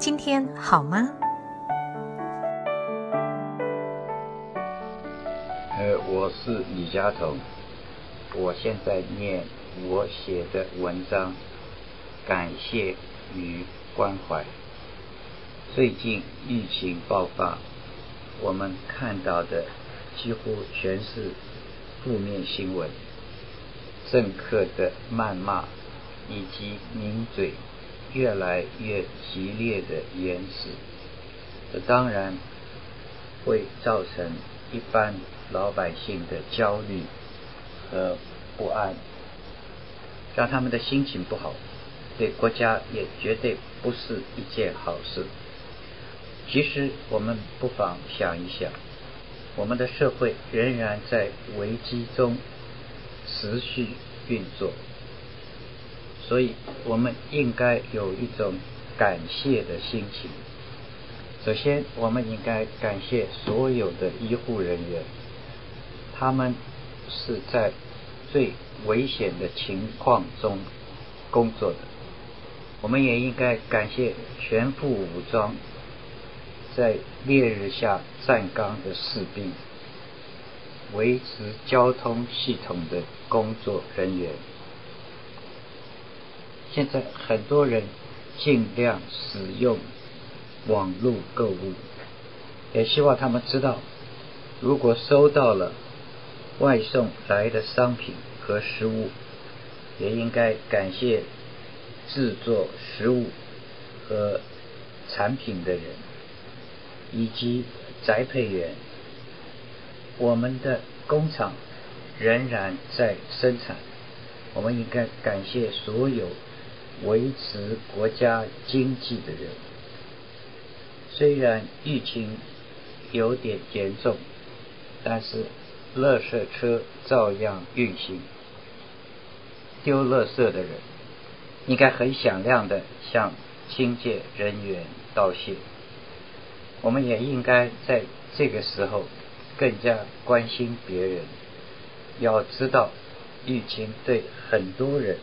今天好吗？呃，我是李佳彤，我现在念我写的文章，感谢与关怀。最近疫情爆发，我们看到的几乎全是负面新闻，政客的谩骂以及名嘴。越来越激烈的言辞，这当然会造成一般老百姓的焦虑和不安，让他们的心情不好，对国家也绝对不是一件好事。其实我们不妨想一想，我们的社会仍然在危机中持续运作。所以，我们应该有一种感谢的心情。首先，我们应该感谢所有的医护人员，他们是在最危险的情况中工作的。我们也应该感谢全副武装在烈日下站岗的士兵，维持交通系统的工作人员。现在很多人尽量使用网络购物，也希望他们知道，如果收到了外送来的商品和食物，也应该感谢制作食物和产品的人以及宅配员。我们的工厂仍然在生产，我们应该感谢所有。维持国家经济的人，虽然疫情有点严重，但是垃圾车照样运行。丢垃圾的人应该很响亮的向清洁人员道谢。我们也应该在这个时候更加关心别人。要知道，疫情对很多人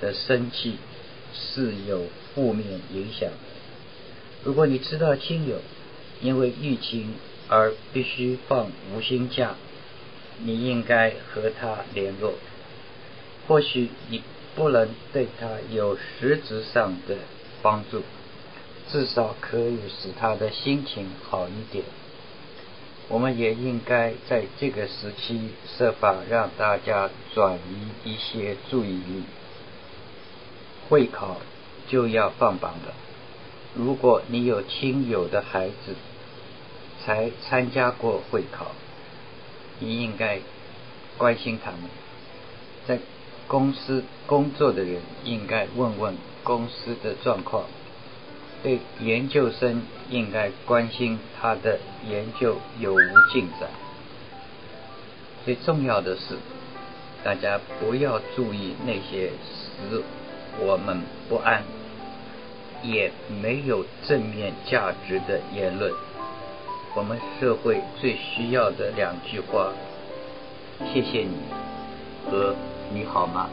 的生计。是有负面影响。如果你知道亲友因为疫情而必须放无薪假，你应该和他联络。或许你不能对他有实质上的帮助，至少可以使他的心情好一点。我们也应该在这个时期设法让大家转移一些注意力。会考就要放榜了。如果你有亲友的孩子才参加过会考，你应该关心他们。在公司工作的人应该问问公司的状况。对研究生应该关心他的研究有无进展。最重要的是，大家不要注意那些使我们不安，也没有正面价值的言论。我们社会最需要的两句话：谢谢你和你好吗？